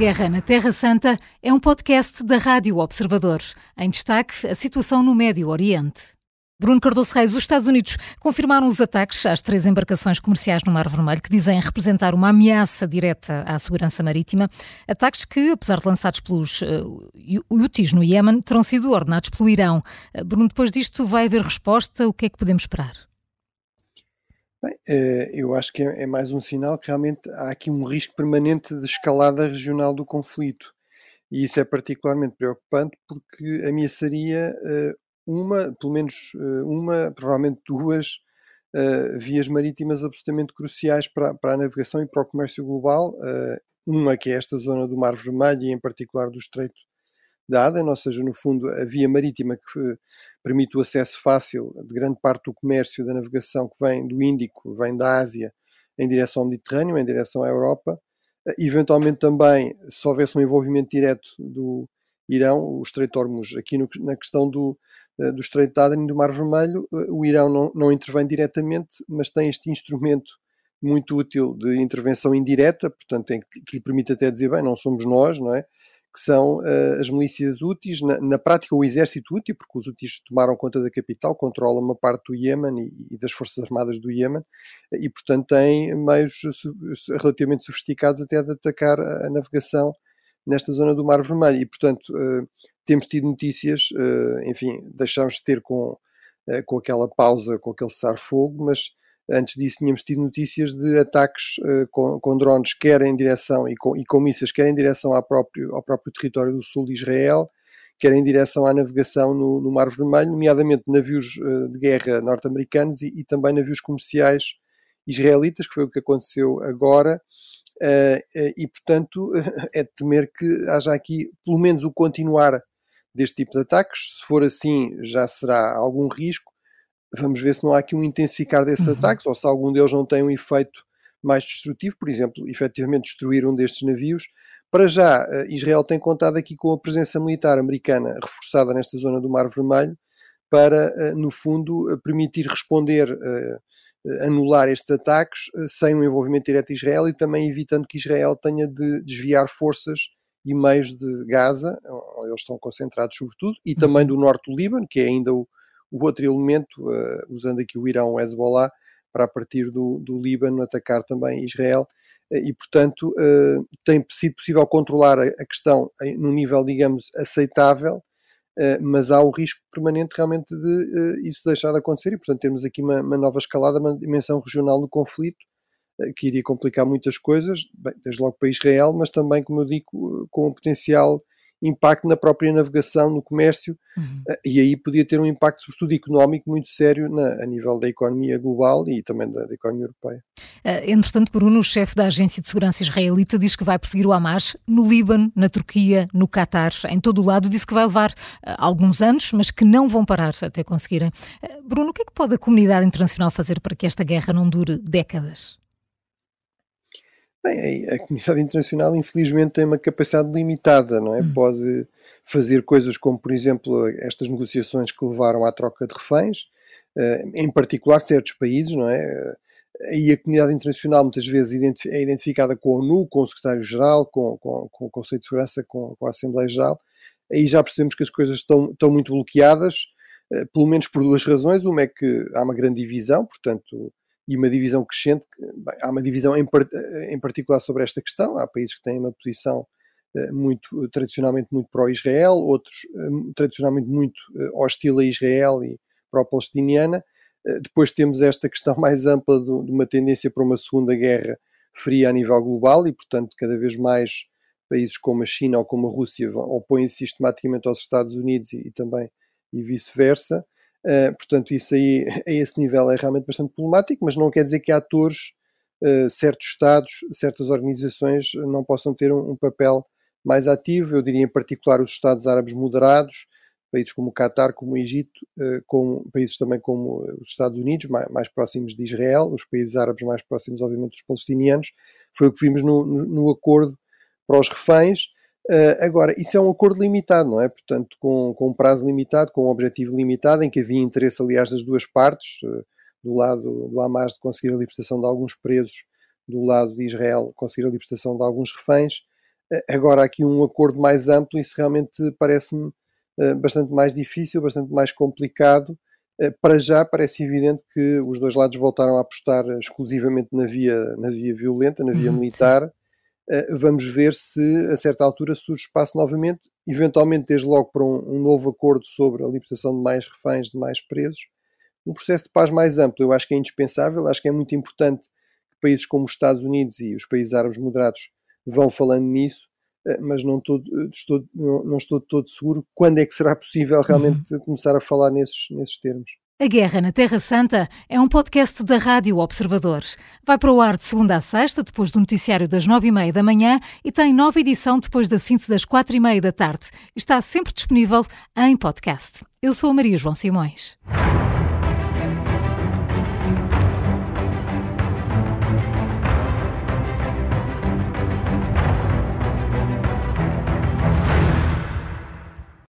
Guerra na Terra Santa é um podcast da Rádio Observador. Em destaque, a situação no Médio Oriente. Bruno Cardoso Reis, os Estados Unidos confirmaram os ataques às três embarcações comerciais no Mar Vermelho que dizem representar uma ameaça direta à segurança marítima. Ataques que, apesar de lançados pelos uh, Houthis no Iémen, terão sido ordenados pelo Irão. Uh, Bruno, depois disto vai haver resposta? O que é que podemos esperar? Bem, eh, eu acho que é, é mais um sinal que realmente há aqui um risco permanente de escalada regional do conflito. E isso é particularmente preocupante porque ameaçaria eh, uma, pelo menos eh, uma, provavelmente duas, vias marítimas absolutamente cruciais para, para a navegação e para o comércio global. Uma que é esta zona do Mar Vermelho e em particular do Estreito dada, ou seja, no fundo, a via marítima que permite o acesso fácil de grande parte do comércio da navegação que vem do Índico, vem da Ásia, em direção ao Mediterrâneo, em direção à Europa. Eh, eventualmente também, se houvesse um envolvimento direto do Irão, o Estreito Hormuz, aqui no, na questão do, eh, do Estreito de Aden e do Mar Vermelho, eh, o Irão não, não intervém diretamente, mas tem este instrumento muito útil de intervenção indireta, portanto, que lhe permite até dizer, bem, não somos nós, não é? Que são uh, as milícias úteis, na, na, prática o exército útil, porque os úteis tomaram conta da capital, controlam uma parte do Iémen e, e, das forças armadas do Iémen, e portanto têm meios relativamente sofisticados até de atacar a, a navegação nesta zona do Mar Vermelho, e portanto uh, temos tido notícias, uh, enfim, deixámos de ter com, com aquela pausa, com aquele cessar-fogo, mas Antes disso, tínhamos tido notícias de ataques uh, com, com, drones, quer em direção, e com, e com mísseis, quer em direção ao próprio, ao próprio território do sul de Israel, quer em direção à navegação no, no Mar Vermelho, nomeadamente navios uh, de guerra norte-americanos e, e, também navios comerciais israelitas, que foi o que aconteceu agora. Uh, e, portanto, é de temer que haja aqui, pelo menos, o continuar deste tipo de ataques. Se for assim, já será algum risco vamos ver se não há aqui um intensificar desses uhum. ataques ou se algum deles não tem um efeito mais destrutivo, por exemplo, efetivamente destruir um destes navios. Para já, eh, Israel tem contado aqui com a presença militar americana reforçada nesta zona do Mar Vermelho para, eh, no fundo, eh, permitir responder, anular estes ataques sem um envolvimento direto de Israel e também evitando que Israel tenha de desviar forças e meios de Gaza, onde eles estão concentrados sobretudo, e também uhum. do norte do Líbano, que é ainda o, o outro elemento, uh, usando aqui o Irão, o Hezbollah, para a partir do, do Líbano atacar também Israel. Uh, e, portanto, uh, tem sido possível controlar a, questão num nível, digamos, aceitável, mas há o risco permanente realmente de isso deixar de acontecer. E, portanto, temos aqui uma, uma nova escalada, uma dimensão regional no conflito que iria complicar muitas coisas, bem, desde logo para Israel, mas também, como eu digo, com um potencial impacto na própria navegação, no comércio, uhum. Eh, e aí podia ter um impacto, sobretudo económico, muito sério na, a nível da economia global e também da, da economia europeia. Uh, entretanto, Bruno, o chefe da Agência de Segurança Israelita, diz que vai perseguir o Hamas no Líbano, na Turquia, no Catar, em todo o lado. Disse que vai levar uh, alguns anos, mas que não vão parar até conseguirem. Uh, Bruno, o que é que pode a comunidade internacional fazer para que esta guerra não dure décadas? Bem, a comunidade internacional infelizmente tem uma capacidade limitada, não é? Hum. Pode fazer coisas como, por exemplo, estas negociações que levaram à troca de reféns, eh, em particular certos países, não é? E a comunidade internacional muitas vezes é identificada com a ONU, com o secretário-geral, com, com, com, o Conselho de Segurança, com, com a Assembleia-Geral. Aí já percebemos que as coisas estão, estão muito bloqueadas, eh, pelo menos por duas razões. Uma é que há uma grande divisão, portanto, e uma divisão crescente. Bem, há uma divisão em, em, particular sobre esta questão. Há países que têm uma posição eh, muito tradicionalmente muito pró-Israel, outros eh, tradicionalmente muito eh, hostil a Israel e pró-palestiniana. Depois temos esta questão mais ampla de uma tendência para uma segunda guerra fria a nível global e, portanto, cada vez mais países como a China ou como a Rússia opõem-se sistematicamente aos Estados Unidos e, e também e vice-versa. Uh, portanto, isso aí, a esse nível, é realmente bastante problemático, mas não quer dizer que atores, certos Estados, certas organizações não possam ter um, um, papel mais ativo. Eu diria em particular os Estados Árabes moderados, países como o Qatar, como o Egito, uh, como, países também como os Estados Unidos, mais, mais, próximos de Israel, os países árabes mais próximos, obviamente, dos palestinianos. Foi o que vimos no, no, acordo para os reféns. Agora, isso é um acordo limitado, não é? Portanto, com, com um prazo limitado, com um objetivo limitado, em que havia interesse, aliás, das duas partes, do lado do Hamas de conseguir a libertação de alguns presos, do lado de Israel conseguir a libertação de alguns reféns. Agora, aqui um acordo mais amplo, isso realmente parece-me bastante mais difícil, bastante mais complicado. Para já parece evidente que os dois lados voltaram a apostar exclusivamente na via, na via violenta, na via uhum, militar. Vamos ver se a certa altura surge espaço novamente, eventualmente desde logo para um, um novo acordo sobre a libertação de mais reféns, de mais presos, um processo de paz mais amplo. Eu acho que é indispensável, acho que é muito importante que países como os Estados Unidos e os países árabes moderados vão falando nisso, eh, mas não, todo, eh, estou, não, não estou todo seguro quando é que será possível realmente uhum. começar a falar nesses, nesses termos. A Guerra na Terra Santa é um podcast da Rádio Observador. Vai para o ar de segunda a sexta, depois do noticiário das nove e meia da manhã e tem nova edição depois da síntese das quatro e meia da tarde. Está sempre disponível em podcast. Eu sou a Maria João Simões.